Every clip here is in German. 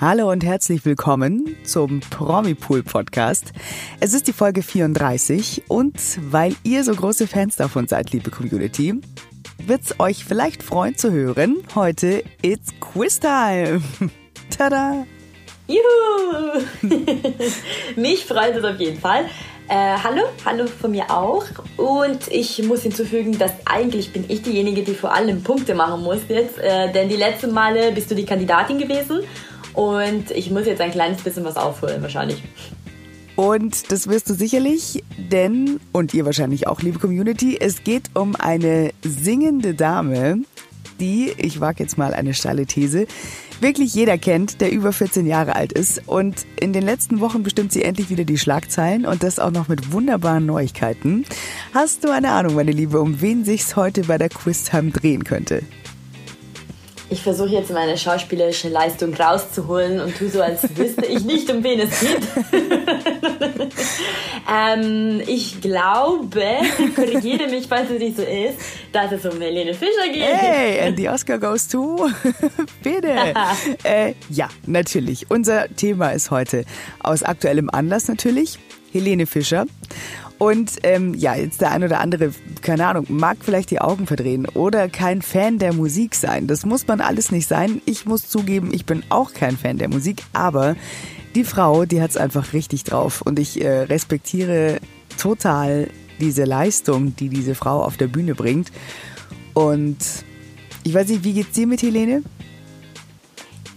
Hallo und herzlich willkommen zum Promipool Podcast. Es ist die Folge 34 und weil ihr so große Fans davon seid, liebe Community, wird's euch vielleicht freuen zu hören. Heute it's Quiz Time. Tada! Juhu! Mich freut es auf jeden Fall. Äh, hallo, hallo von mir auch. Und ich muss hinzufügen, dass eigentlich bin ich diejenige, die vor allem Punkte machen muss jetzt. Äh, denn die letzten Male bist du die Kandidatin gewesen. Und ich muss jetzt ein kleines bisschen was aufholen wahrscheinlich. Und das wirst du sicherlich, denn, und ihr wahrscheinlich auch, liebe Community, es geht um eine singende Dame, die, ich wage jetzt mal eine steile These, wirklich jeder kennt, der über 14 Jahre alt ist. Und in den letzten Wochen bestimmt sie endlich wieder die Schlagzeilen und das auch noch mit wunderbaren Neuigkeiten. Hast du eine Ahnung, meine Liebe, um wen sich's heute bei der Quiztime drehen könnte? Ich versuche jetzt meine schauspielerische Leistung rauszuholen und tue so, als wüsste ich nicht, um wen es geht. ähm, ich glaube, korrigiere mich, falls es nicht so ist, dass es um Helene Fischer geht. Hey, and the Oscar goes to... Bitte. äh, ja, natürlich. Unser Thema ist heute aus aktuellem Anlass natürlich Helene Fischer. Und ähm, ja, jetzt der ein oder andere, keine Ahnung, mag vielleicht die Augen verdrehen oder kein Fan der Musik sein. Das muss man alles nicht sein. Ich muss zugeben, ich bin auch kein Fan der Musik, aber die Frau, die hat es einfach richtig drauf. Und ich äh, respektiere total diese Leistung, die diese Frau auf der Bühne bringt. Und ich weiß nicht, wie geht's dir mit Helene?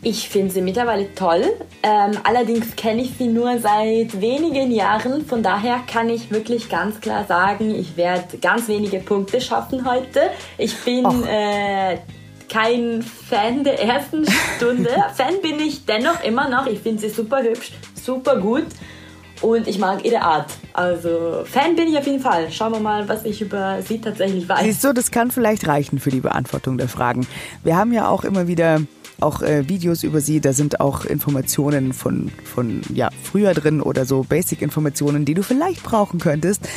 Ich finde sie mittlerweile toll. Ähm, allerdings kenne ich sie nur seit wenigen Jahren. Von daher kann ich wirklich ganz klar sagen, ich werde ganz wenige Punkte schaffen heute. Ich bin äh, kein Fan der ersten Stunde. Fan bin ich dennoch immer noch. Ich finde sie super hübsch, super gut. Und ich mag ihre Art. Also Fan bin ich auf jeden Fall. Schauen wir mal, was ich über sie tatsächlich weiß. Siehst du, das kann vielleicht reichen für die Beantwortung der Fragen. Wir haben ja auch immer wieder auch äh, Videos über sie, da sind auch Informationen von, von ja, früher drin oder so Basic-Informationen, die du vielleicht brauchen könntest.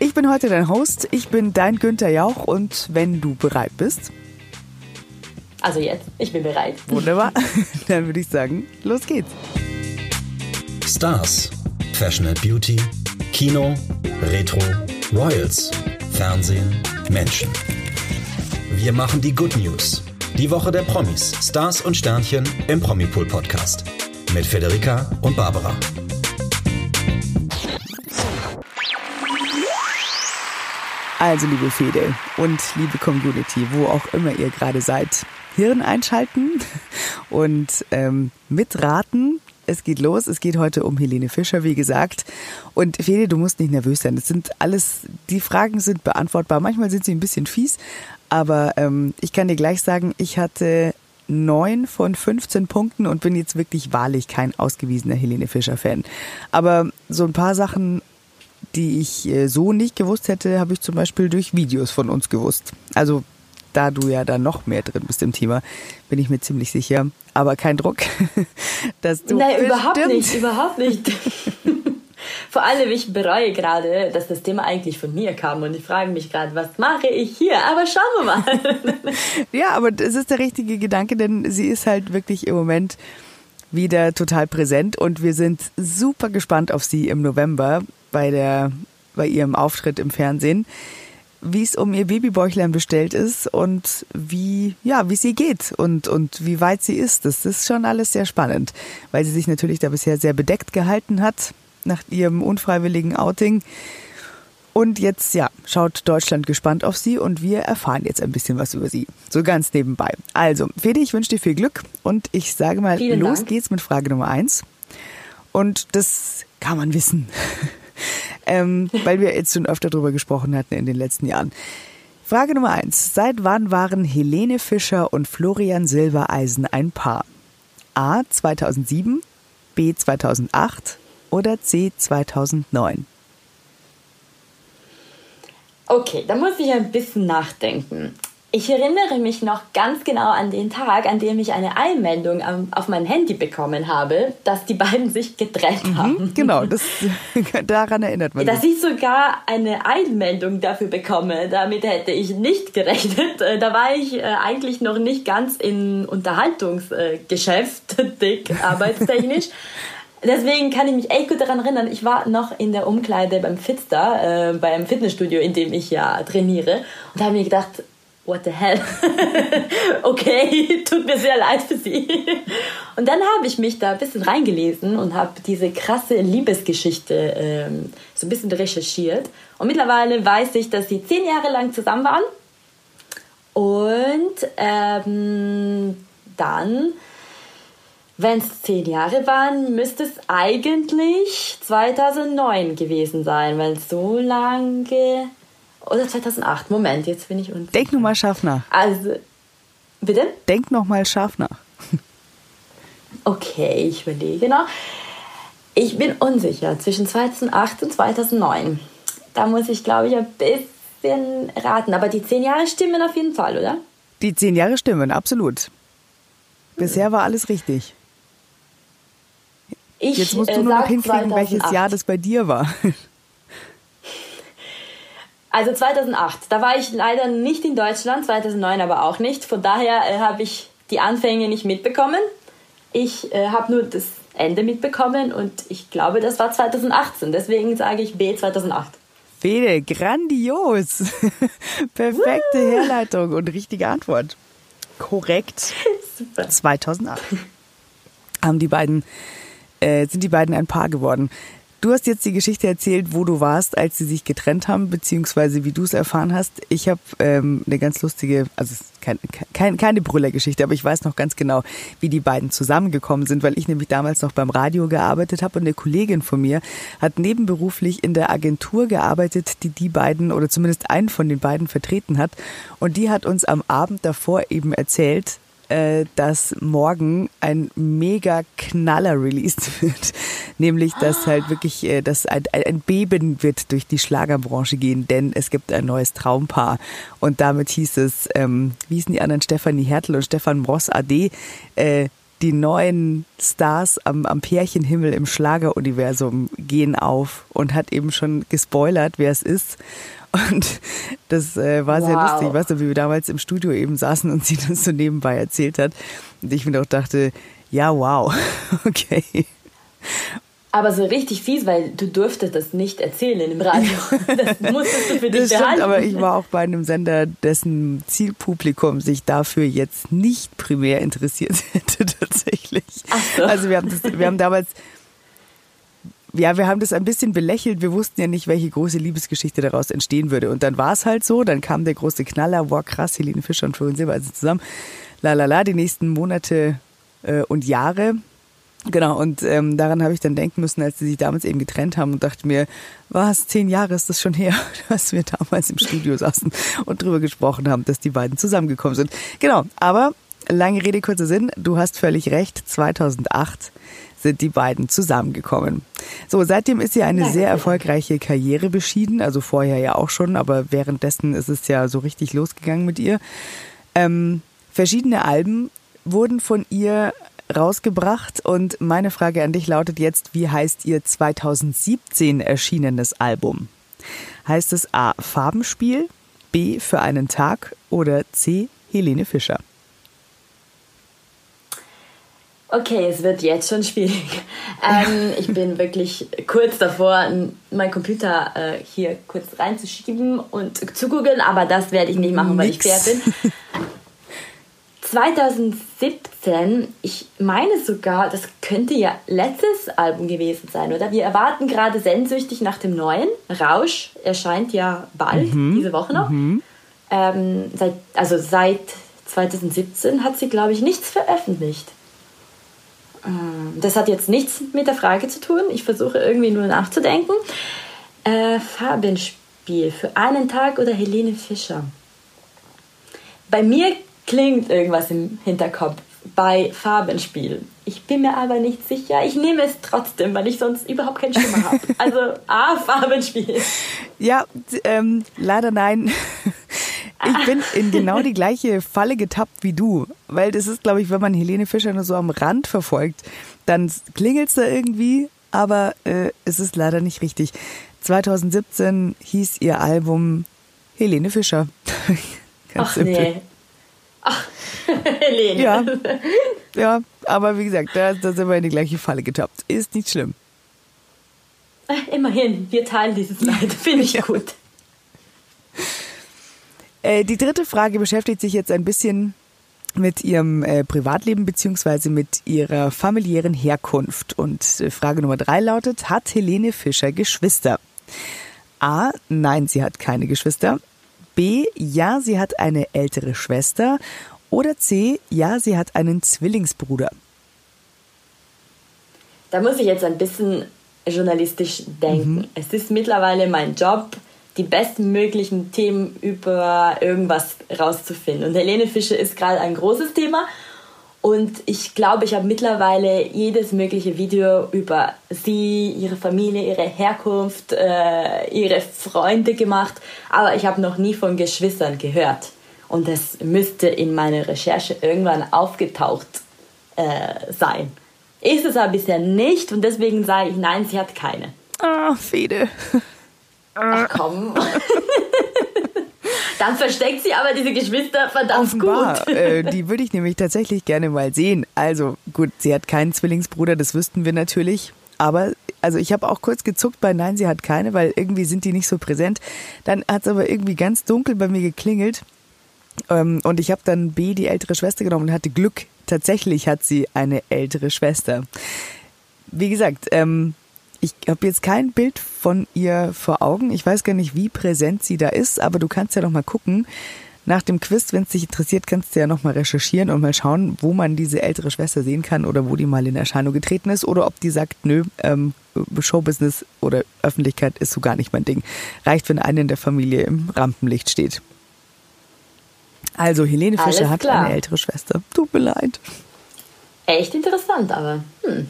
Ich bin heute dein Host, ich bin dein Günther Jauch und wenn du bereit bist. Also jetzt, ich bin bereit. Wunderbar, dann würde ich sagen, los geht's. Stars, Fashion and Beauty, Kino, Retro, Royals, Fernsehen, Menschen. Wir machen die Good News die Woche der Promis, Stars und Sternchen im Promipool Podcast. Mit Federica und Barbara. Also, liebe Fede und liebe Community, wo auch immer ihr gerade seid, Hirn einschalten und ähm, mitraten. Es geht los. Es geht heute um Helene Fischer, wie gesagt. Und Fede, du musst nicht nervös sein. Das sind alles, die Fragen sind beantwortbar. Manchmal sind sie ein bisschen fies, aber ähm, ich kann dir gleich sagen, ich hatte neun von 15 Punkten und bin jetzt wirklich wahrlich kein ausgewiesener Helene Fischer-Fan. Aber so ein paar Sachen, die ich äh, so nicht gewusst hätte, habe ich zum Beispiel durch Videos von uns gewusst. Also da du ja da noch mehr drin bist im Thema, bin ich mir ziemlich sicher. Aber kein Druck, dass du. Nein, überhaupt nicht, überhaupt nicht. Vor allem, ich bereue gerade, dass das Thema eigentlich von mir kam und ich frage mich gerade, was mache ich hier? Aber schauen wir mal. ja, aber es ist der richtige Gedanke, denn sie ist halt wirklich im Moment wieder total präsent und wir sind super gespannt auf sie im November bei der bei ihrem Auftritt im Fernsehen, wie es um ihr Babybäuchlein bestellt ist und wie ja, es ihr geht und und wie weit sie ist. Das ist schon alles sehr spannend, weil sie sich natürlich da bisher sehr bedeckt gehalten hat nach ihrem unfreiwilligen Outing. Und jetzt, ja, schaut Deutschland gespannt auf sie und wir erfahren jetzt ein bisschen was über sie. So ganz nebenbei. Also, Fede, ich wünsche dir viel Glück und ich sage mal, Vielen los Dank. geht's mit Frage Nummer eins. Und das kann man wissen, ähm, weil wir jetzt schon öfter darüber gesprochen hatten in den letzten Jahren. Frage Nummer eins. Seit wann waren Helene Fischer und Florian Silbereisen ein Paar? A. 2007, B. 2008 oder C 2009? Okay, da muss ich ein bisschen nachdenken. Ich erinnere mich noch ganz genau an den Tag, an dem ich eine Einmeldung auf mein Handy bekommen habe, dass die beiden sich getrennt mhm, haben. Genau, das, daran erinnert man sich. Dass ich sogar eine Einmeldung dafür bekomme, damit hätte ich nicht gerechnet. Äh, da war ich äh, eigentlich noch nicht ganz in Unterhaltungsgeschäft dick, arbeitstechnisch. Deswegen kann ich mich echt gut daran erinnern. Ich war noch in der Umkleide beim Fitster, äh, beim Fitnessstudio, in dem ich ja trainiere, und habe mir gedacht, what the hell? okay, tut mir sehr leid für sie. Und dann habe ich mich da ein bisschen reingelesen und habe diese krasse Liebesgeschichte ähm, so ein bisschen recherchiert. Und mittlerweile weiß ich, dass sie zehn Jahre lang zusammen waren. Und ähm, dann, wenn es zehn Jahre waren, müsste es eigentlich 2009 gewesen sein, weil so lange oder 2008. Moment, jetzt bin ich unsicher. Denk nur mal scharf nach. Also, bitte? Denk noch mal scharf nach. Okay, ich überlege noch. Ich bin unsicher zwischen 2008 und 2009. Da muss ich, glaube ich, ein bisschen raten. Aber die zehn Jahre stimmen auf jeden Fall, oder? Die zehn Jahre stimmen, absolut. Bisher war alles richtig. Ich, Jetzt musst du äh, nur noch hinkriegen, 2008. welches Jahr das bei dir war. Also 2008, da war ich leider nicht in Deutschland, 2009 aber auch nicht. Von daher äh, habe ich die Anfänge nicht mitbekommen. Ich äh, habe nur das Ende mitbekommen und ich glaube, das war 2018. Deswegen sage ich B 2008. Bede, grandios. Perfekte Woo. Herleitung und richtige Antwort. Korrekt. Super. 2008 haben die beiden, äh, sind die beiden ein Paar geworden. Du hast jetzt die Geschichte erzählt, wo du warst, als sie sich getrennt haben, beziehungsweise wie du es erfahren hast. Ich habe ähm, eine ganz lustige, also kein, kein, keine Brüllergeschichte, aber ich weiß noch ganz genau, wie die beiden zusammengekommen sind, weil ich nämlich damals noch beim Radio gearbeitet habe und eine Kollegin von mir hat nebenberuflich in der Agentur gearbeitet, die die beiden oder zumindest einen von den beiden vertreten hat. Und die hat uns am Abend davor eben erzählt, äh, dass morgen ein mega Knaller released wird. Nämlich, dass halt wirklich, äh, dass ein, ein Beben wird durch die Schlagerbranche gehen, denn es gibt ein neues Traumpaar. Und damit hieß es, ähm, wie hießen die anderen, Stefanie Hertel und Stefan Moss AD, äh, die neuen Stars am, am Pärchenhimmel im Schlageruniversum gehen auf und hat eben schon gespoilert, wer es ist. Und das äh, war wow. sehr lustig. Weißt du, wie wir damals im Studio eben saßen und sie das so nebenbei erzählt hat. Und ich mir auch dachte, ja, wow, okay. Aber so richtig fies, weil du durftest das nicht erzählen im Radio. Das musstest du für dich das stimmt, behalten. aber ich war auch bei einem Sender, dessen Zielpublikum sich dafür jetzt nicht primär interessiert hätte tatsächlich. Ach so. Also wir haben, das, wir haben damals ja, wir haben das ein bisschen belächelt. Wir wussten ja nicht, welche große Liebesgeschichte daraus entstehen würde. Und dann war es halt so. Dann kam der große Knaller. Wow, krass, Helene Fischer und Florian Silber also zusammen. La la la, die nächsten Monate äh, und Jahre. Genau, und ähm, daran habe ich dann denken müssen, als sie sich damals eben getrennt haben und dachte mir, was, zehn Jahre ist das schon her, dass wir damals im Studio saßen und drüber gesprochen haben, dass die beiden zusammengekommen sind. Genau, aber lange Rede, kurzer Sinn, du hast völlig recht, 2008 sind die beiden zusammengekommen. So, seitdem ist sie eine sehr erfolgreiche Karriere beschieden, also vorher ja auch schon, aber währenddessen ist es ja so richtig losgegangen mit ihr. Ähm, verschiedene Alben wurden von ihr rausgebracht und meine Frage an dich lautet jetzt, wie heißt ihr 2017 erschienenes Album? Heißt es A. Farbenspiel, B. Für einen Tag oder C. Helene Fischer? Okay, es wird jetzt schon schwierig. Ähm, ich bin wirklich kurz davor, meinen Computer äh, hier kurz reinzuschieben und zu googeln, aber das werde ich nicht machen, weil Nix. ich fair bin. 2017, ich meine sogar, das könnte ja letztes Album gewesen sein, oder? Wir erwarten gerade sehnsüchtig nach dem neuen. Rausch erscheint ja bald, mhm. diese Woche noch. Mhm. Ähm, seit, also seit 2017 hat sie, glaube ich, nichts veröffentlicht. Ähm, das hat jetzt nichts mit der Frage zu tun. Ich versuche irgendwie nur nachzudenken. Äh, Farbenspiel für einen Tag oder Helene Fischer? Bei mir klingt irgendwas im Hinterkopf bei Farbenspiel. Ich bin mir aber nicht sicher. Ich nehme es trotzdem, weil ich sonst überhaupt keinen Schimmer habe. Also A, Farbenspiel. Ja, ähm, leider nein. ich bin in genau die gleiche Falle getappt wie du. Weil das ist, glaube ich, wenn man Helene Fischer nur so am Rand verfolgt, dann klingelt es da irgendwie, aber äh, es ist leider nicht richtig. 2017 hieß ihr Album Helene Fischer. Ganz Ach simpel. nee. Ach, Helene. Ja. ja, aber wie gesagt, da, da sind wir in die gleiche Falle getappt. Ist nicht schlimm. Äh, immerhin, wir teilen dieses Leid. Finde ich ja. gut. Äh, die dritte Frage beschäftigt sich jetzt ein bisschen mit ihrem äh, Privatleben beziehungsweise mit ihrer familiären Herkunft. Und äh, Frage Nummer drei lautet, hat Helene Fischer Geschwister? A, nein, sie hat keine Geschwister. B, ja, sie hat eine ältere Schwester. Oder C, ja, sie hat einen Zwillingsbruder. Da muss ich jetzt ein bisschen journalistisch denken. Mhm. Es ist mittlerweile mein Job, die bestmöglichen Themen über irgendwas rauszufinden. Und Helene Fischer ist gerade ein großes Thema. Und ich glaube, ich habe mittlerweile jedes mögliche Video über sie, ihre Familie, ihre Herkunft, äh, ihre Freunde gemacht. Aber ich habe noch nie von Geschwistern gehört. Und das müsste in meiner Recherche irgendwann aufgetaucht äh, sein. Ist es aber bisher nicht und deswegen sage ich, nein, sie hat keine. Ah, Fede. Ach komm. Dann versteckt sie aber diese Geschwister verdammt Offenbar. gut. Äh, die würde ich nämlich tatsächlich gerne mal sehen. Also gut, sie hat keinen Zwillingsbruder, das wüssten wir natürlich. Aber also ich habe auch kurz gezuckt bei Nein, sie hat keine, weil irgendwie sind die nicht so präsent. Dann hat es aber irgendwie ganz dunkel bei mir geklingelt. Ähm, und ich habe dann B, die ältere Schwester genommen und hatte Glück. Tatsächlich hat sie eine ältere Schwester. Wie gesagt, ähm, ich habe jetzt kein Bild von ihr vor Augen. Ich weiß gar nicht, wie präsent sie da ist, aber du kannst ja noch mal gucken. Nach dem Quiz, wenn es dich interessiert, kannst du ja noch mal recherchieren und mal schauen, wo man diese ältere Schwester sehen kann oder wo die mal in Erscheinung getreten ist oder ob die sagt, nö, ähm, Showbusiness oder Öffentlichkeit ist so gar nicht mein Ding. Reicht, wenn eine in der Familie im Rampenlicht steht. Also Helene Fischer hat eine ältere Schwester. Tut mir leid. Echt interessant, aber hm.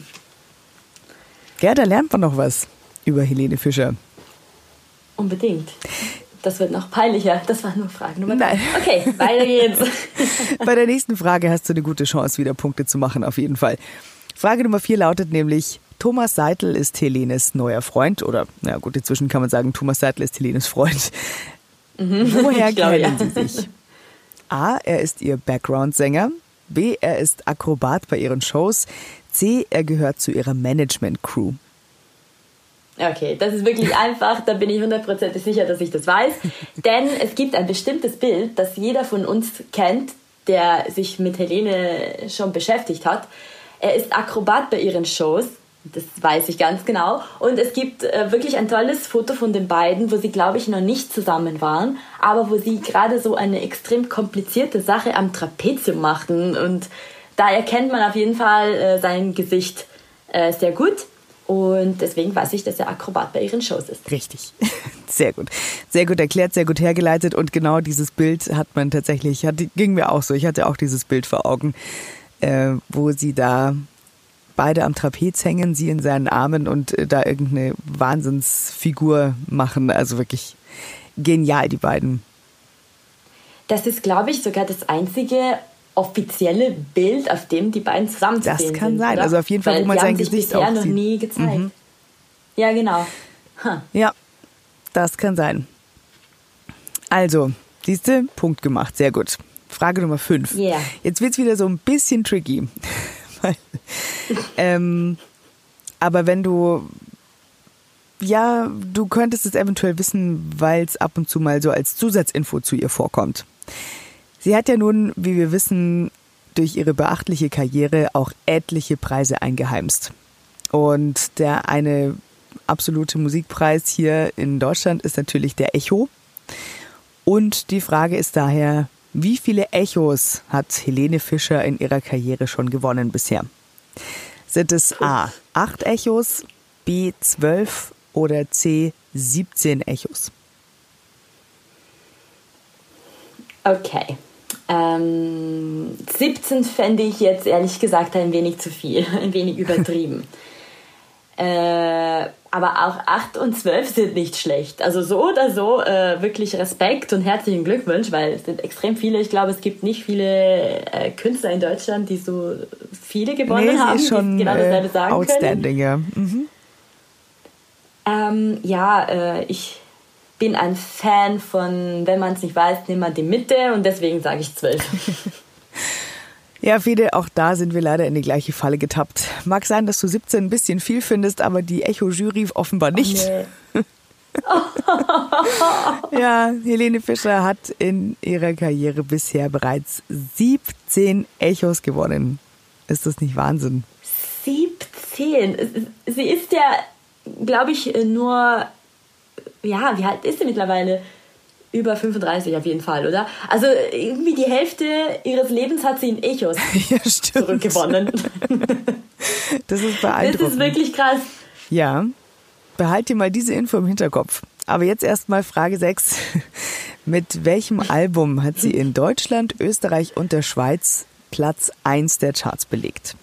Ja, da lernt man noch was über Helene Fischer. Unbedingt. Das wird noch peinlicher. Das war nur Frage Nummer Nein. Okay, weiter geht's. Bei der nächsten Frage hast du eine gute Chance, wieder Punkte zu machen, auf jeden Fall. Frage Nummer vier lautet nämlich, Thomas Seitel ist Helenes neuer Freund oder, na gut, inzwischen kann man sagen, Thomas Seitel ist Helenes Freund. Mhm. Woher kennen ja. sie sich? A, er ist ihr Background-Sänger. B, er ist Akrobat bei ihren Shows. C, er gehört zu ihrer Management-Crew. Okay, das ist wirklich einfach, da bin ich hundertprozentig sicher, dass ich das weiß. Denn es gibt ein bestimmtes Bild, das jeder von uns kennt, der sich mit Helene schon beschäftigt hat. Er ist Akrobat bei ihren Shows das weiß ich ganz genau. Und es gibt äh, wirklich ein tolles Foto von den beiden, wo sie, glaube ich, noch nicht zusammen waren, aber wo sie gerade so eine extrem komplizierte Sache am Trapezium machten. Und da erkennt man auf jeden Fall äh, sein Gesicht äh, sehr gut. Und deswegen weiß ich, dass er Akrobat bei ihren Shows ist. Richtig. Sehr gut. Sehr gut erklärt, sehr gut hergeleitet. Und genau dieses Bild hat man tatsächlich, hat, ging mir auch so. Ich hatte auch dieses Bild vor Augen, äh, wo sie da beide am Trapez hängen, sie in seinen Armen und äh, da irgendeine Wahnsinnsfigur machen. Also wirklich genial, die beiden. Das ist, glaube ich, sogar das einzige offizielle Bild, auf dem die beiden zusammen zu Das sehen kann sind, sein. Oder? Also auf jeden Fall, Weil wo man sein sich Gesicht auch noch sieht. nie gezeigt. Mhm. Ja, genau. Huh. Ja, das kann sein. Also, siehste, Punkt gemacht. Sehr gut. Frage Nummer 5. Yeah. Jetzt wird's wieder so ein bisschen tricky. ähm, aber wenn du, ja, du könntest es eventuell wissen, weil es ab und zu mal so als Zusatzinfo zu ihr vorkommt. Sie hat ja nun, wie wir wissen, durch ihre beachtliche Karriere auch etliche Preise eingeheimst. Und der eine absolute Musikpreis hier in Deutschland ist natürlich der Echo. Und die Frage ist daher, wie viele Echos hat Helene Fischer in ihrer Karriere schon gewonnen bisher? Sind es A, 8 Echos, B, 12 oder C, 17 Echos? Okay. Ähm, 17 fände ich jetzt ehrlich gesagt ein wenig zu viel, ein wenig übertrieben. Äh, aber auch 8 und 12 sind nicht schlecht. Also so oder so äh, wirklich Respekt und herzlichen Glückwunsch, weil es sind extrem viele. Ich glaube, es gibt nicht viele äh, Künstler in Deutschland, die so viele gewonnen nee, haben, schon, die genau dasselbe äh, sagen outstanding, können. ja. Mhm. Ähm, ja, äh, ich bin ein Fan von, wenn man es nicht weiß, nimmt man die Mitte und deswegen sage ich 12. Ja, Fede, auch da sind wir leider in die gleiche Falle getappt. Mag sein, dass du 17 ein bisschen viel findest, aber die Echo-Jury offenbar nicht. Nee. Ja, Helene Fischer hat in ihrer Karriere bisher bereits 17 Echos gewonnen. Ist das nicht Wahnsinn? 17. Sie ist ja, glaube ich, nur, ja, wie alt ist sie mittlerweile? Über 35 auf jeden Fall, oder? Also irgendwie die Hälfte ihres Lebens hat sie in Echos Ja, zurückgewonnen. Das ist Das beeindruckend. ist wirklich krass. Ja, behalt dir mal diese Info im Hinterkopf. Aber jetzt erstmal Frage 6. Mit welchem Album hat sie in Deutschland, Österreich und der Schweiz Platz 1 der Charts belegt?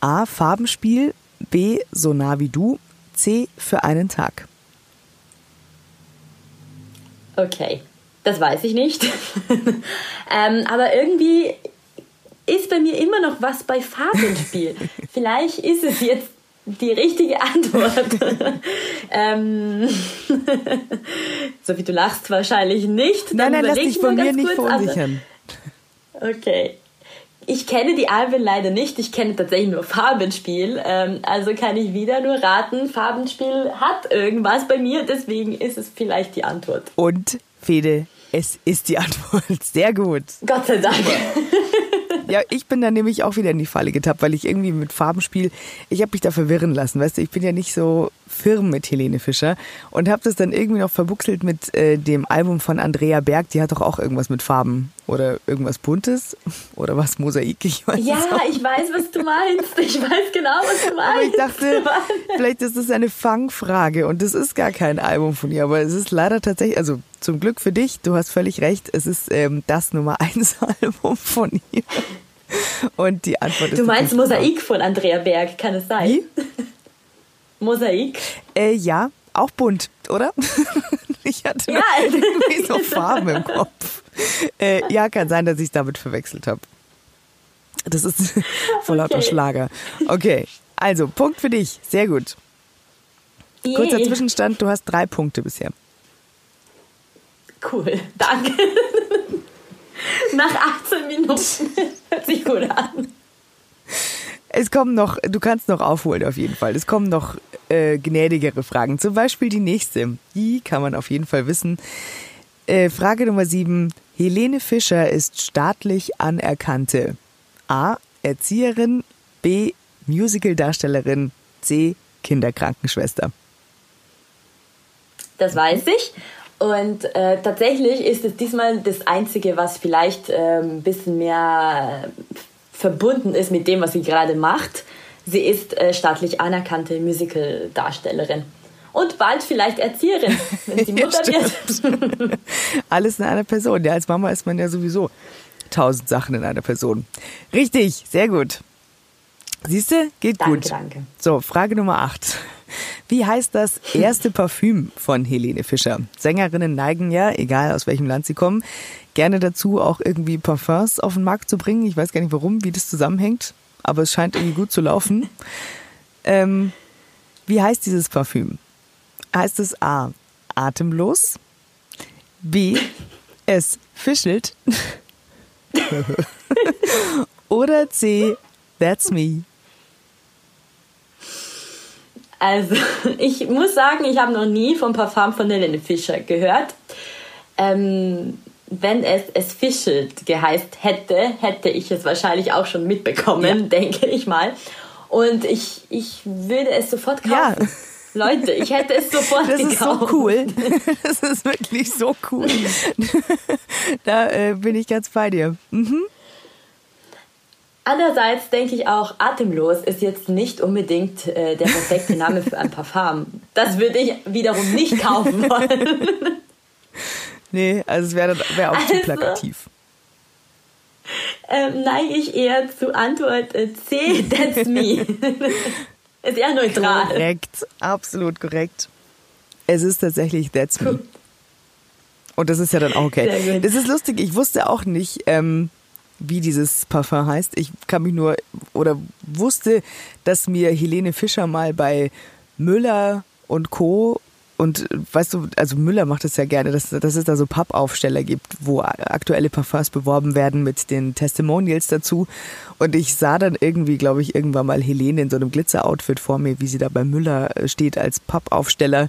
A. Farbenspiel, B. So nah wie du, C. Für einen Tag. Okay, das weiß ich nicht. ähm, aber irgendwie ist bei mir immer noch was bei Farbenspiel. Vielleicht ist es jetzt die richtige Antwort. ähm, so wie du lachst, wahrscheinlich nicht. Nein, Dann nein, lass überleg dich ich von mir ganz nicht verunsichern. Okay. Ich kenne die Alben leider nicht. Ich kenne tatsächlich nur Farbenspiel. Ähm, also kann ich wieder nur raten, Farbenspiel hat irgendwas bei mir. Deswegen ist es vielleicht die Antwort. Und Fede, es ist die Antwort. Sehr gut. Gott sei Dank. Ja, ich bin dann nämlich auch wieder in die Falle getappt, weil ich irgendwie mit Farbenspiel, ich habe mich da verwirren lassen, weißt du, ich bin ja nicht so firm mit Helene Fischer und habe das dann irgendwie noch verbuchselt mit äh, dem Album von Andrea Berg, die hat doch auch irgendwas mit Farben oder irgendwas Buntes oder was Mosaik, ich weiß Ja, ich weiß, was du meinst. Ich weiß genau, was du meinst. Aber ich dachte, vielleicht ist das eine Fangfrage und es ist gar kein Album von ihr, aber es ist leider tatsächlich, also zum Glück für dich, du hast völlig recht, es ist ähm, das Nummer 1 Album von ihr. Und die Antwort ist Du meinst Mosaik von Andrea Berg, kann es sein? Wie? Mosaik? Äh, ja, auch bunt, oder? ich hatte Ja. irgendwie so Farben im Kopf. Äh, ja, kann sein, dass ich es damit verwechselt habe. Das ist voll lauter Okay. Schlager. Okay, also Punkt für dich. Sehr gut. Kurzer Yay. Zwischenstand, du hast drei Punkte bisher. Cool, danke. Nach 18 Minuten. Hört sich gut an. Es kommen noch, du kannst noch aufholen auf jeden Fall. Es kommen noch äh, gnädigere Fragen. Zum Beispiel die nächste. Die kann man auf jeden Fall wissen. Äh, Frage Nummer sieben. Helene Fischer ist staatlich anerkannte A. Erzieherin, B. Musicaldarstellerin, C. Kinderkrankenschwester. Das weiß ich. Und äh, tatsächlich ist es diesmal das Einzige, was vielleicht äh, ein bisschen mehr verbunden ist mit dem, was sie gerade macht. Sie ist äh, staatlich anerkannte Musical-Darstellerin. Und bald vielleicht Erzieherin, wenn sie Ja, Mutter wird. Alles in einer Person. Ja, als Mama ist man ja sowieso tausend Sachen in einer Person. Richtig, sehr gut. Siehst du, geht Danke, gut. danke. So, Frage Nummer 8. Wie heißt das erste Parfüm von Helene Fischer? Sängerinnen neigen ja, egal aus welchem Land sie kommen, gerne dazu, auch irgendwie Parfums auf den Markt zu bringen. Ich weiß gar nicht warum, wie das zusammenhängt, aber es scheint irgendwie gut zu laufen. Ähm, wie heißt dieses Parfüm? Heißt es A. Atemlos? B. Es fischelt? Oder C. That's me? Also, ich muss sagen, ich habe noch nie vom Parfum von Helene Fischer gehört. Ähm, wenn es es fischelt geheißt hätte, hätte ich es wahrscheinlich auch schon mitbekommen, denke ich mal. Und ich, ich würde es sofort kaufen. Ja. Leute, ich hätte es sofort Das gekauft. ist so cool. Das ist wirklich so cool. Da äh, bin ich ganz bei dir. Mhm. Andererseits denke ich auch, atemlos ist jetzt nicht unbedingt äh, der perfekte Name für ein Parfum. Das würde ich wiederum nicht kaufen wollen. Nee, also es wäre wär auch zu Also- plakativ. ähm, neige ich eher zu Antwort äh, C, that's me. Ist eher neutral. Korrekt, absolut korrekt. Es ist tatsächlich That's Me. Und das ist ja dann auch okay. Das ist lustig, ich wusste auch nicht, ähm, wie dieses Parfum heißt. Ich kann mich nur oder wusste, dass mir Helene Fischer mal bei Müller und Co. Und weißt du, also Müller macht es ja gerne, dass, dass es da so Pappaufsteller gibt, wo aktuelle Parfums beworben werden mit den Testimonials dazu. Und ich sah dann irgendwie, glaube ich, irgendwann mal Helene in so einem Glitzer-Outfit vor mir, wie sie da bei Müller steht als Pappaufsteller.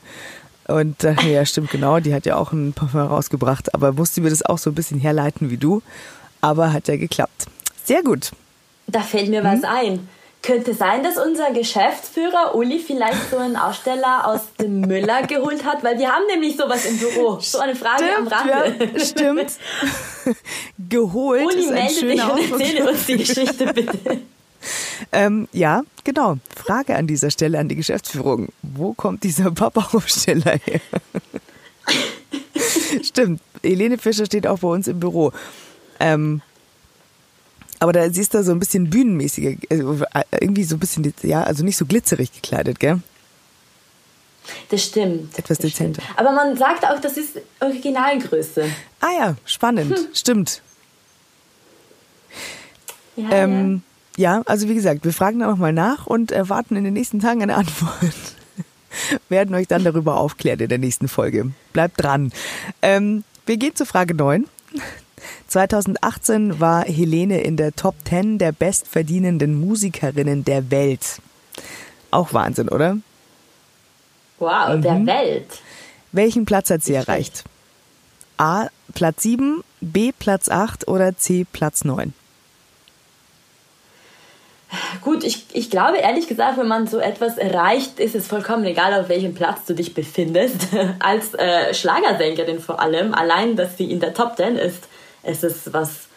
Und dachte, ja, stimmt genau, die hat ja auch ein Parfum rausgebracht, aber musste mir das auch so ein bisschen herleiten wie du. Aber hat ja geklappt. Sehr gut. Da fällt mir was ein. Könnte sein, dass unser Geschäftsführer Uli vielleicht so einen Aussteller aus dem Müller geholt hat, weil wir haben nämlich sowas im Büro. So eine Frage stimmt, am Rande. Ja, stimmt. geholt. Uli, ist melde dich und erzähle uns die Geschichte bitte. Ähm, ja, genau. Frage an dieser Stelle an die Geschäftsführung. Wo kommt dieser Pappaufsteller her? Stimmt. Helene Fischer steht auch bei uns im Büro. Ähm, aber da siehst du so ein bisschen bühnenmäßiger, also irgendwie so ein bisschen, ja, also nicht so glitzerig gekleidet, gell? Das stimmt. Etwas das stimmt. dezenter. Aber man sagt auch, das ist Originalgröße. Ah ja, spannend. Stimmt. Ja, Ähm, ja, also wie gesagt, wir fragen da nochmal nach und erwarten in den nächsten Tagen eine Antwort. Werden euch dann darüber aufklären in der nächsten Folge. Bleibt dran. Ähm, wir gehen zu Frage 9. 2018 war Helene in der Top 10 der bestverdienenden Musikerinnen der Welt. Auch Wahnsinn, oder? Wow, Mhm. der Welt. Welchen Platz hat sie erreicht? A. Platz 7, B. Platz 8 oder C. Platz 9? Gut, ich, ich glaube ehrlich gesagt, wenn man so etwas erreicht, ist es vollkommen egal, auf welchem Platz du dich befindest. Als äh, Schlagersängerin vor allem, allein, dass sie in der Top 10 ist, es ist was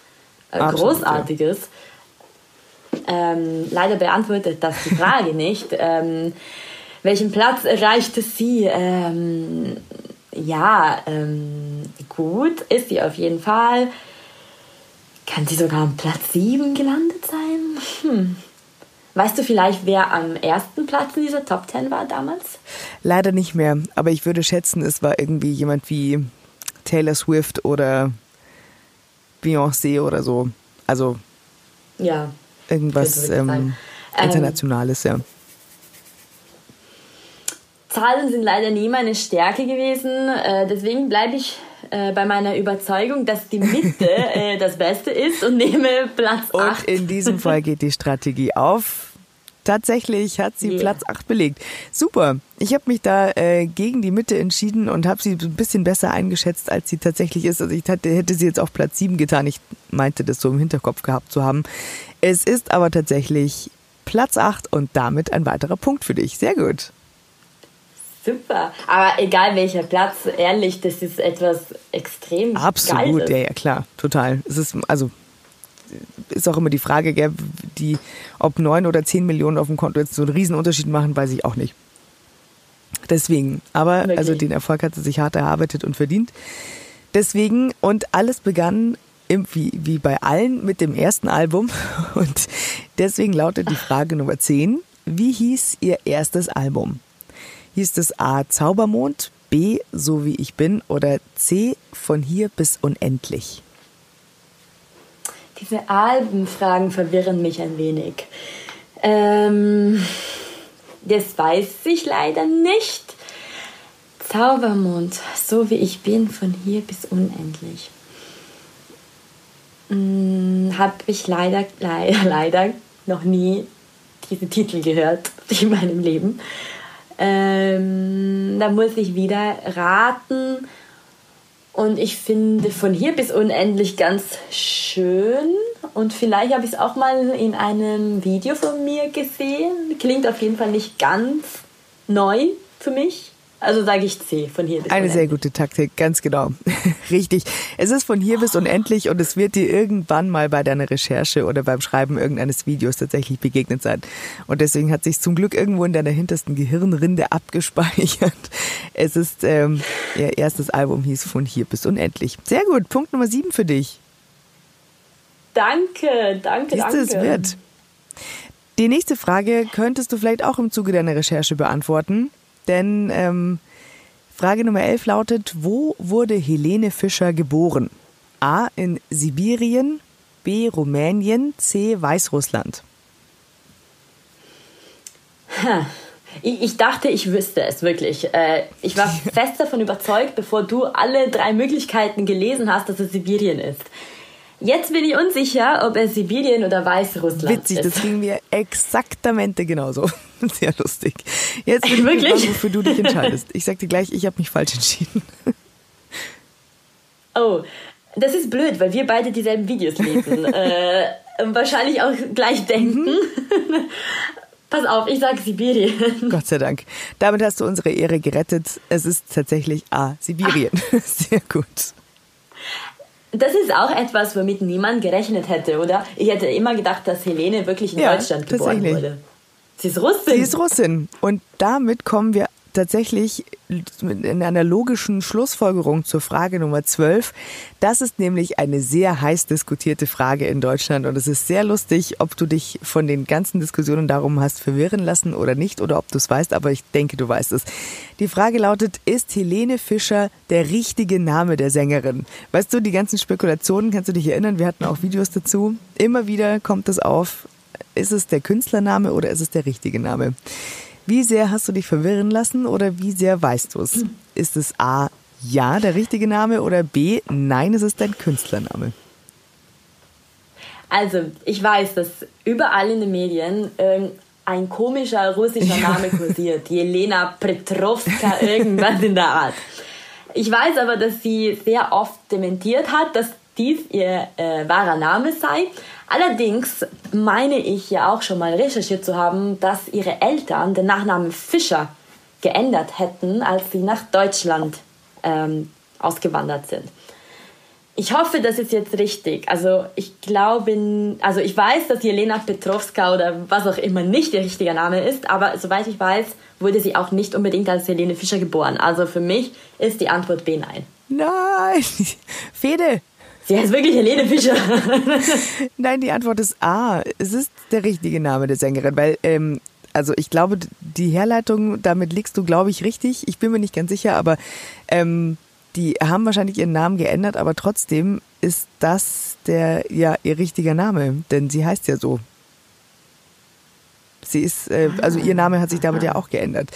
äh, Absolut, Großartiges. Ähm, leider beantwortet das die Frage nicht. Ähm, welchen Platz erreichte sie? Ähm, ja, ähm, gut, ist sie auf jeden Fall. Kann sie sogar am Platz 7 gelandet sein? Hm. Weißt du vielleicht, wer am ersten Platz in dieser Top 10 war damals? Leider nicht mehr, aber ich würde schätzen, es war irgendwie jemand wie Taylor Swift oder Beyoncé oder so. Also Ja. irgendwas ähm, Ähm, Internationales, ja. Zahlen sind leider nie meine Stärke gewesen, äh, deswegen bleibe ich äh, bei meiner Überzeugung, dass die Mitte äh, das Beste ist und nehme Platz Und 8. in diesem Fall geht die Strategie auf. Tatsächlich hat sie Yeah. Platz 8 belegt. Super. Ich habe mich da äh, gegen die Mitte entschieden und habe sie ein bisschen besser eingeschätzt, als sie tatsächlich ist. Also ich hatte, hätte sie jetzt auf Platz 7 getan. Ich meinte das so im Hinterkopf gehabt zu haben. Es ist aber tatsächlich Platz 8 und damit ein weiterer Punkt für dich. Sehr gut. Super. Aber egal welcher Platz, ehrlich, das ist etwas extrem Absolut, Geiles. ja, ja, klar, total. Es ist, also, ist auch immer die Frage, gell, die, ob neun oder zehn Millionen auf dem Konto jetzt so einen Riesenunterschied machen, weiß ich auch nicht. Deswegen, aber Wirklich. also den Erfolg hat sie sich hart erarbeitet und verdient. Deswegen, und alles begann im, wie, wie bei allen mit dem ersten Album. Und deswegen lautet die Frage Nummer 10. Wie hieß ihr erstes Album? Hieß es A. Zaubermond, B. So wie ich bin oder C. Von hier bis unendlich? Diese Albenfragen verwirren mich ein wenig. Ähm, das weiß ich leider nicht. Zaubermond, so wie ich bin, von hier bis unendlich. Hm, Habe ich leider, leider, leider noch nie diese Titel gehört in meinem Leben. Ähm, da muss ich wieder raten. Und ich finde von hier bis unendlich ganz schön. Und vielleicht habe ich es auch mal in einem Video von mir gesehen. Klingt auf jeden Fall nicht ganz neu für mich. Also sage ich C, von hier bis Eine unendlich. sehr gute Taktik, ganz genau. Richtig. Es ist von hier bis unendlich und es wird dir irgendwann mal bei deiner Recherche oder beim Schreiben irgendeines Videos tatsächlich begegnet sein. Und deswegen hat sich zum Glück irgendwo in deiner hintersten Gehirnrinde abgespeichert. Es ist, ähm, ihr erstes Album hieß von hier bis unendlich. Sehr gut. Punkt Nummer sieben für dich. Danke, danke, Siehst danke. es wird. Die nächste Frage könntest du vielleicht auch im Zuge deiner Recherche beantworten, denn ähm, Frage Nummer 11 lautet, wo wurde Helene Fischer geboren? A. in Sibirien, B. Rumänien, C. Weißrussland. Ich, dachte, ich wüsste es wirklich. Äh, ich war fest davon überzeugt, bevor du alle drei Möglichkeiten gelesen hast, dass es Sibirien ist. Jetzt bin ich unsicher, ob es Sibirien oder Weißrussland Witzig, ist. das ging mir exaktamente genauso. Sehr lustig. Jetzt bin ich Wirklich? gespannt, wofür du dich entscheidest. Ich sag dir gleich, ich habe mich falsch entschieden. Oh, das ist blöd, weil wir beide dieselben Videos lesen. äh, wahrscheinlich auch gleich denken. Pass auf, ich sage Sibirien. Gott sei Dank. Damit hast du unsere Ehre gerettet. Es ist tatsächlich A, Sibirien. Sehr gut. Das ist auch etwas, womit niemand gerechnet hätte, oder? Ich hätte immer gedacht, dass Helene wirklich in Ja, Deutschland geboren wurde. Sie ist Russin. Sie ist Russin. Und damit kommen wir tatsächlich in einer logischen Schlussfolgerung zur Frage Nummer 12. Das ist nämlich eine sehr heiß diskutierte Frage in Deutschland und es ist sehr lustig, ob du dich von den ganzen Diskussionen darum hast verwirren lassen oder nicht oder ob du es weißt, aber ich denke, du weißt es. Die Frage lautet, ist Helene Fischer der richtige Name der Sängerin? Weißt du, die ganzen Spekulationen, kannst du dich erinnern, wir hatten auch Videos dazu. Immer wieder kommt es auf, ist es der Künstlername oder ist es der richtige Name? Wie sehr hast du dich verwirren lassen oder wie sehr weißt du es? Ist es A, ja, der richtige Name oder B, nein, es ist dein Künstlername? Also, ich weiß, dass überall in den Medien ähm, ein komischer russischer Name kursiert. Jelena Petrovska, irgendwas in der Art. Ich weiß aber, dass sie sehr oft dementiert hat, dass dies ihr äh, wahrer Name sei. Allerdings meine ich ja auch schon mal recherchiert zu haben, dass ihre Eltern den Nachnamen Fischer geändert hätten, als sie nach Deutschland ähm, ausgewandert sind. Ich hoffe, das ist jetzt richtig. Also ich glaube, also ich weiß, dass Jelena Petrovska oder was auch immer nicht ihr richtiger Name ist, aber soweit ich weiß, wurde sie auch nicht unbedingt als Helene Fischer geboren. Also für mich ist die Antwort B nein. Nein, Fede. Sie heißt wirklich Helene Fischer. Nein, die Antwort ist A. Es ist der richtige Name der Sängerin, weil, ähm, also ich glaube, die Herleitung, damit liegst du, glaube ich, richtig. Ich bin mir nicht ganz sicher, aber ähm, die haben wahrscheinlich ihren Namen geändert, aber trotzdem ist das der, ja, ihr richtiger Name, denn sie heißt ja so. Sie ist, äh, also ihr Name hat sich damit ja auch geändert.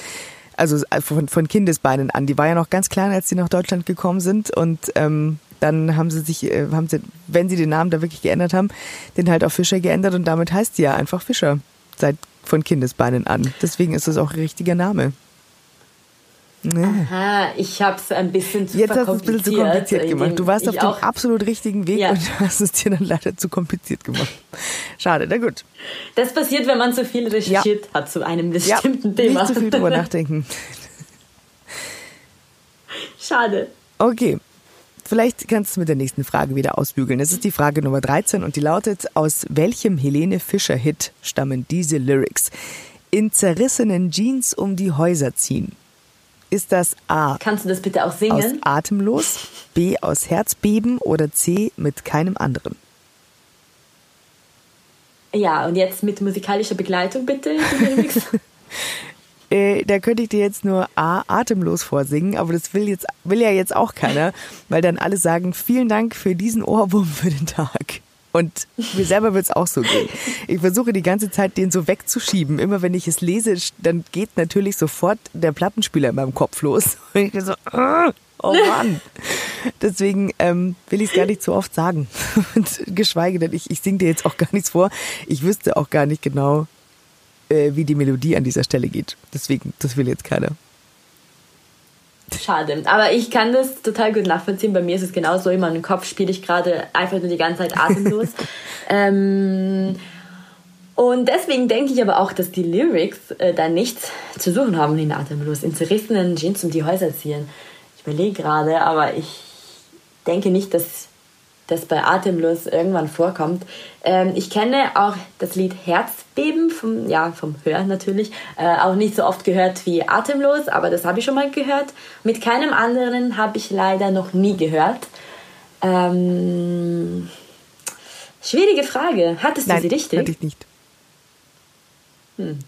Also äh, von, von Kindesbeinen an. Die war ja noch ganz klein, als sie nach Deutschland gekommen sind und ähm, dann haben sie sich, äh, haben sie, wenn sie den Namen da wirklich geändert haben, den halt auf Fischer geändert und damit heißt sie ja einfach Fischer seit von Kindesbeinen an. Deswegen ist das auch ihr richtiger Name. Ne? Aha, ich habe es ein bisschen zu Jetzt hast du es ein bisschen zu kompliziert gemacht. Du warst auf dem absolut richtigen Weg Ja. und hast es dir dann leider zu kompliziert gemacht. Schade, na gut. Das passiert, wenn man so viel recherchiert hat zu einem Ja, bestimmten Thema. nicht zu viel drüber nachdenken. Schade. Okay. Vielleicht kannst du es mit der nächsten Frage wieder ausbügeln. Es ist die Frage Nummer 13 und die lautet, aus welchem Helene Fischer Hit stammen diese Lyrics? In zerrissenen Jeans um die Häuser ziehen. Ist das A Kannst du das bitte auch aus singen? Atemlos, B aus Herzbeben oder C mit keinem anderen? Ja, und jetzt mit musikalischer Begleitung bitte. Äh, da könnte ich dir jetzt nur A, atemlos vorsingen, aber das will, jetzt, will ja jetzt auch keiner, weil dann alle sagen, vielen Dank für diesen Ohrwurm für den Tag. Und mir selber wird es auch so gehen. Ich versuche die ganze Zeit, den so wegzuschieben. Immer wenn ich es lese, dann geht natürlich sofort der Plattenspieler in meinem Kopf los. Und ich bin so, "Ah, oh Mann. Deswegen ähm, will ich es gar nicht so oft sagen. Und geschweige denn, ich, ich singe dir jetzt auch gar nichts vor. Ich wüsste auch gar nicht genau, äh, wie die Melodie an dieser Stelle geht. Deswegen, das will jetzt keiner. Schade. Aber ich kann das total gut nachvollziehen. Bei mir ist es genauso. In meinem Kopf spiele ich gerade einfach nur die ganze Zeit atemlos. ähm, und deswegen denke ich aber auch, dass die Lyrics äh, da nichts zu suchen haben in Atemlos. In zerrissenen Jeans um die Häuser ziehen. Ich überlege gerade, aber ich denke nicht, dass das bei Atemlos irgendwann vorkommt. Ähm, ich kenne auch das Lied Herzbeben vom, ja, vom Hören natürlich, äh, auch nicht so oft gehört wie Atemlos, aber das habe ich schon mal gehört. Mit keinem anderen habe ich leider noch nie gehört. Ähm, schwierige Frage. Hattest du Nein, sie richtig? hatte ich nicht. Hm.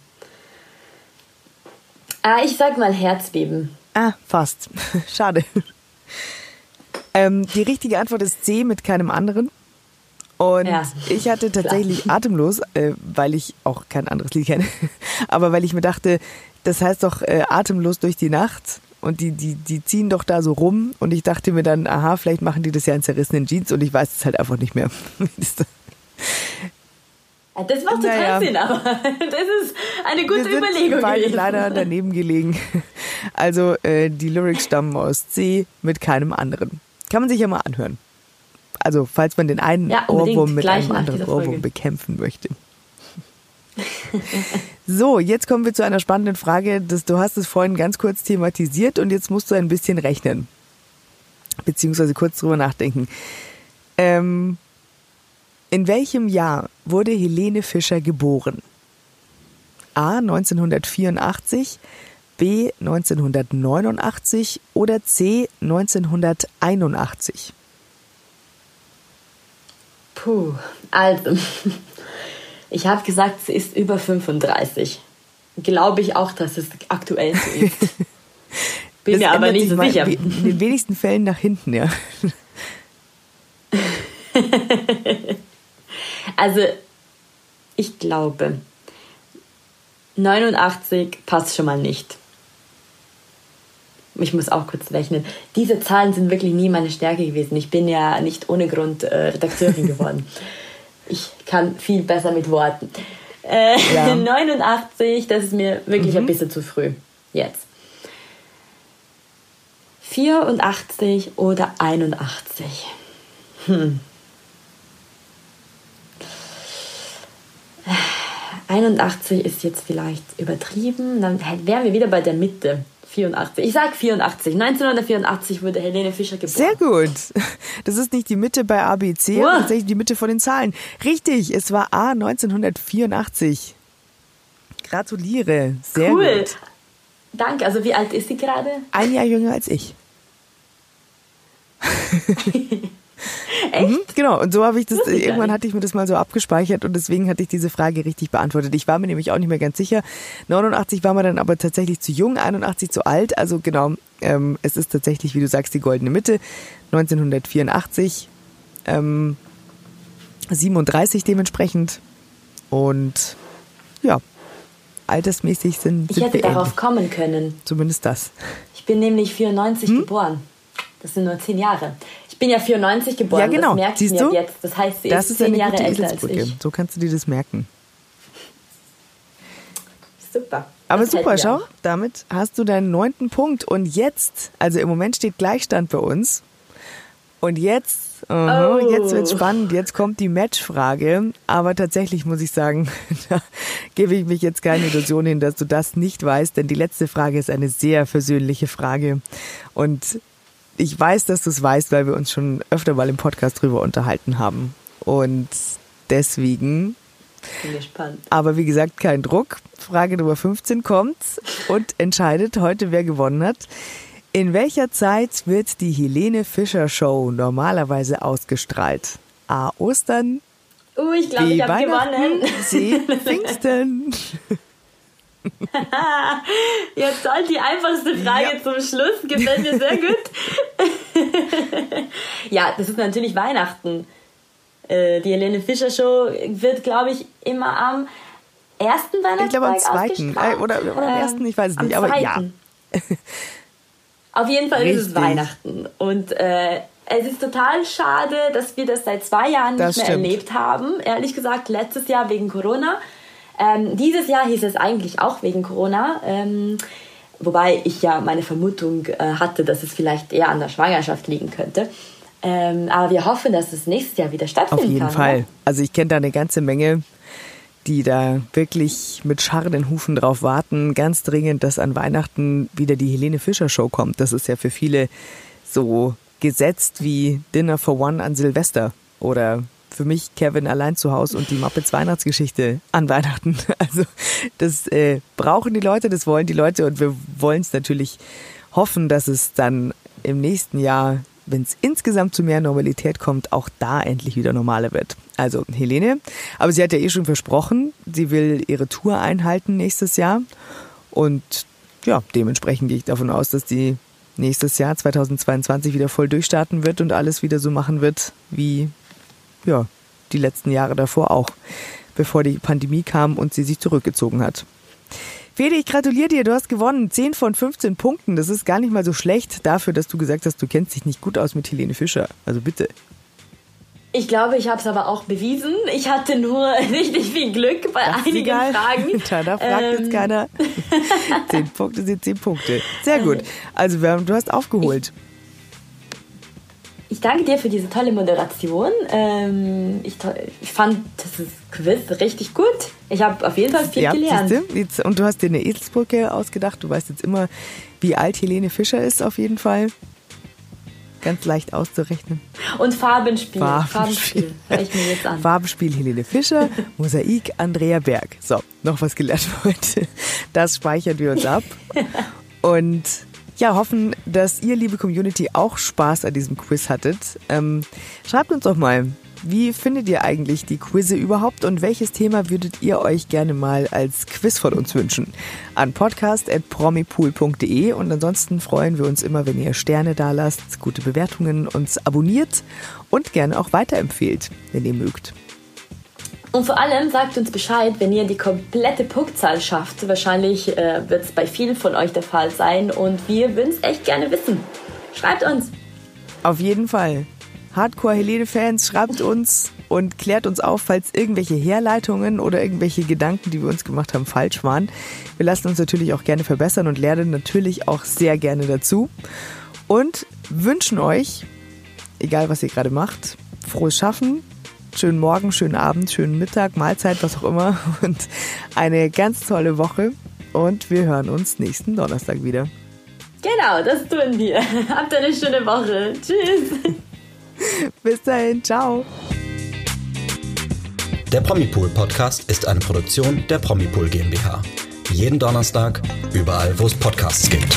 Ah, ich sag mal Herzbeben. Ah, fast. Schade. Ähm, die richtige Antwort ist C mit keinem anderen. Und Ja, ich hatte tatsächlich atemlos, äh, weil ich auch kein anderes Lied kenne, aber weil ich mir dachte, das heißt doch äh, atemlos durch die Nacht und die, die, die ziehen doch da so rum und ich dachte mir dann, aha, vielleicht machen die das ja in zerrissenen Jeans und ich weiß es halt einfach nicht mehr. Das macht total Naja. Sinn, aber das ist eine Wir gute sind Überlegung beide gewesen. leider daneben gelegen. Also äh, die Lyrics stammen aus C mit keinem anderen. Kann man sich ja mal anhören. Also falls man den einen Ja. Ohrwurm mit einem anderen. Ohrwurm bekämpfen möchte. So, jetzt kommen wir zu einer spannenden Frage. Das, du hast es vorhin ganz kurz thematisiert und jetzt musst du ein bisschen rechnen. Beziehungsweise kurz drüber nachdenken. Ähm, in welchem Jahr wurde Helene Fischer geboren? A 1984, B 1989 oder C 1981? Puh, also, ich habe gesagt, sie ist über 35. Glaube ich auch, dass es aktuell so ist. Bin Das mir aber nicht so mal sicher. In den wenigsten Fällen nach hinten, ja. Also, ich glaube, 89 passt schon mal nicht. Ich muss auch kurz rechnen. Diese Zahlen sind wirklich nie meine Stärke gewesen. Ich bin ja nicht ohne Grund äh, Redakteurin geworden. Ich kann viel besser mit Worten. Äh, Ja. 89, das ist mir wirklich ein bisschen zu früh. Jetzt. 84 oder 81? Hm. 81 ist jetzt vielleicht übertrieben. Dann wären wir wieder bei der Mitte. 84. Ich sag 84. 1984 wurde Helene Fischer geboren. Sehr gut. Das ist nicht die Mitte bei ABC, Wow. aber tatsächlich die Mitte von den Zahlen. Richtig, es war A 1984. Gratuliere. Sehr cool. gut. Danke. Also wie alt ist sie gerade? Ein Jahr jünger als ich. Echt? Mhm, genau, und so habe ich das, ich gar irgendwann hatte ich mir das mal so abgespeichert und deswegen hatte ich diese Frage richtig beantwortet. Ich war mir nämlich auch nicht mehr ganz sicher. 89 war man dann aber tatsächlich zu jung, 81 zu alt. Also genau, ähm, es ist tatsächlich, wie du sagst, die goldene Mitte. 1984, ähm, 37 dementsprechend. Und ja, altersmäßig sind, Ich sind hätte wir darauf ähnlich. kommen können. Zumindest das. Ich bin nämlich 94 Hm? geboren. Das sind nur 10 Jahre. Ich bin ja 94 geboren. Ja, genau. Das merkt Siehst mir du? jetzt. Das heißt, sie Das ist ist 10 eine Jahre älter als ich. So kannst du dir das merken. Super. Aber Das super, schau, damit hast du deinen neunten Punkt. Und jetzt, also im Moment steht Gleichstand bei uns. Und jetzt, aha, Oh. jetzt wird's spannend. Jetzt kommt die Matchfrage. Aber tatsächlich muss ich sagen, da gebe ich mich jetzt keine Illusion hin, dass du das nicht weißt, denn die letzte Frage ist eine sehr versöhnliche Frage. Und ich weiß, dass du es weißt, weil wir uns schon öfter mal im Podcast drüber unterhalten haben. Und deswegen Bin gespannt. aber wie gesagt, kein Druck. Frage Nummer 15 kommt und entscheidet heute, wer gewonnen hat. In welcher Zeit wird die Helene Fischer Show normalerweise ausgestrahlt? A. Ostern, Uh, ich glaube, ich habe gewonnen. C. Pfingsten. Jetzt soll die einfachste Frage Ja. zum Schluss. Gefällt mir sehr gut. ja, das ist natürlich Weihnachten. Äh, Die Helene Fischer Show wird, glaube ich, immer am ersten Weihnachtstag Ich glaube am zweiten äh, oder, oder am Ähm, ersten, ich weiß es am nicht, aber ja. zweiten. Auf jeden Fall ist es Richtig. Weihnachten. Und äh, es ist total schade, dass wir das seit zwei Jahren nicht Das mehr stimmt. erlebt haben. Ehrlich gesagt, letztes Jahr wegen Corona. Ähm, dieses Jahr hieß es eigentlich auch wegen Corona. Ähm, wobei ich ja meine Vermutung äh, hatte, dass es vielleicht eher an der Schwangerschaft liegen könnte. Ähm, aber wir hoffen, dass es nächstes Jahr wieder Auf stattfinden jeden kann. Fall. oder? Also ich kenne da eine ganze Menge, die da wirklich mit scharrenden Hufen drauf warten, ganz dringend, dass an Weihnachten wieder die Helene Fischer Show kommt. Das ist ja für viele so gesetzt wie Dinner for One an Silvester oder für mich Kevin allein zu Hause und die Muppets Weihnachtsgeschichte an Weihnachten. Also das äh, brauchen die Leute, das wollen die Leute und wir wollen es natürlich hoffen, dass es dann im nächsten Jahr wenn es insgesamt zu mehr Normalität kommt, auch da endlich wieder normaler wird. Also Helene, aber sie hat ja eh schon versprochen, sie will ihre Tour einhalten nächstes Jahr und ja, dementsprechend gehe ich davon aus, dass die nächstes Jahr 2022 wieder voll durchstarten wird und alles wieder so machen wird wie ja, die letzten Jahre davor auch, bevor die Pandemie kam und sie sich zurückgezogen hat. Fede, ich gratuliere dir, du hast gewonnen. 10 von 15 Punkten. Das ist gar nicht mal so schlecht dafür, dass du gesagt hast, du kennst dich nicht gut aus mit Helene Fischer. Also bitte. Ich glaube, ich habe es aber auch bewiesen. Ich hatte nur richtig viel Glück bei das einigen Fragen. da fragt ähm. jetzt keiner. zehn Punkte sind zehn Punkte. Sehr gut. Also du hast aufgeholt. Ich ich danke dir für diese tolle Moderation. Ähm, ich, ich, fand das Quiz richtig gut. Ich habe auf jeden Fall viel ja, gelernt. Jetzt, und du hast dir eine Eselsbrücke ausgedacht. Du weißt jetzt immer, wie alt Helene Fischer ist, auf jeden Fall. Ganz leicht auszurechnen. Und Farbenspiel. Farbenspiel. Farbenspiel. ich mir jetzt an. Farbenspiel Helene Fischer, Mosaik Andrea Berg. So, noch was gelernt heute. Das speichern wir uns ab. Und ja, hoffen, dass ihr, liebe Community, auch Spaß an diesem Quiz hattet. Ähm, schreibt uns doch mal, wie findet ihr eigentlich die Quizze überhaupt und welches Thema würdet ihr euch gerne mal als Quiz von uns wünschen? An podcast.promipool.de und ansonsten freuen wir uns immer, wenn ihr Sterne da lasst, gute Bewertungen uns abonniert und gerne auch weiterempfehlt, wenn ihr mögt. Und vor allem sagt uns Bescheid, wenn ihr die komplette Punktzahl schafft. Wahrscheinlich äh, wird es bei vielen von euch der Fall sein und wir würden es echt gerne wissen. Schreibt uns. Auf jeden Fall. Hardcore-Helene-Fans, schreibt uns und klärt uns auf, falls irgendwelche Herleitungen oder irgendwelche Gedanken, die wir uns gemacht haben, falsch waren. Wir lassen uns natürlich auch gerne verbessern und lernen natürlich auch sehr gerne dazu. Und wünschen euch, egal was ihr gerade macht, frohes Schaffen, schönen Morgen, schönen Abend, schönen Mittag, Mahlzeit, was auch immer und eine ganz tolle Woche und wir hören uns nächsten Donnerstag wieder. Genau, das tun wir. Habt eine schöne Woche. Tschüss. Bis dahin, ciao. Der Promipool Podcast ist eine Produktion der Promipool GmbH. Jeden Donnerstag, überall, wo es Podcasts gibt.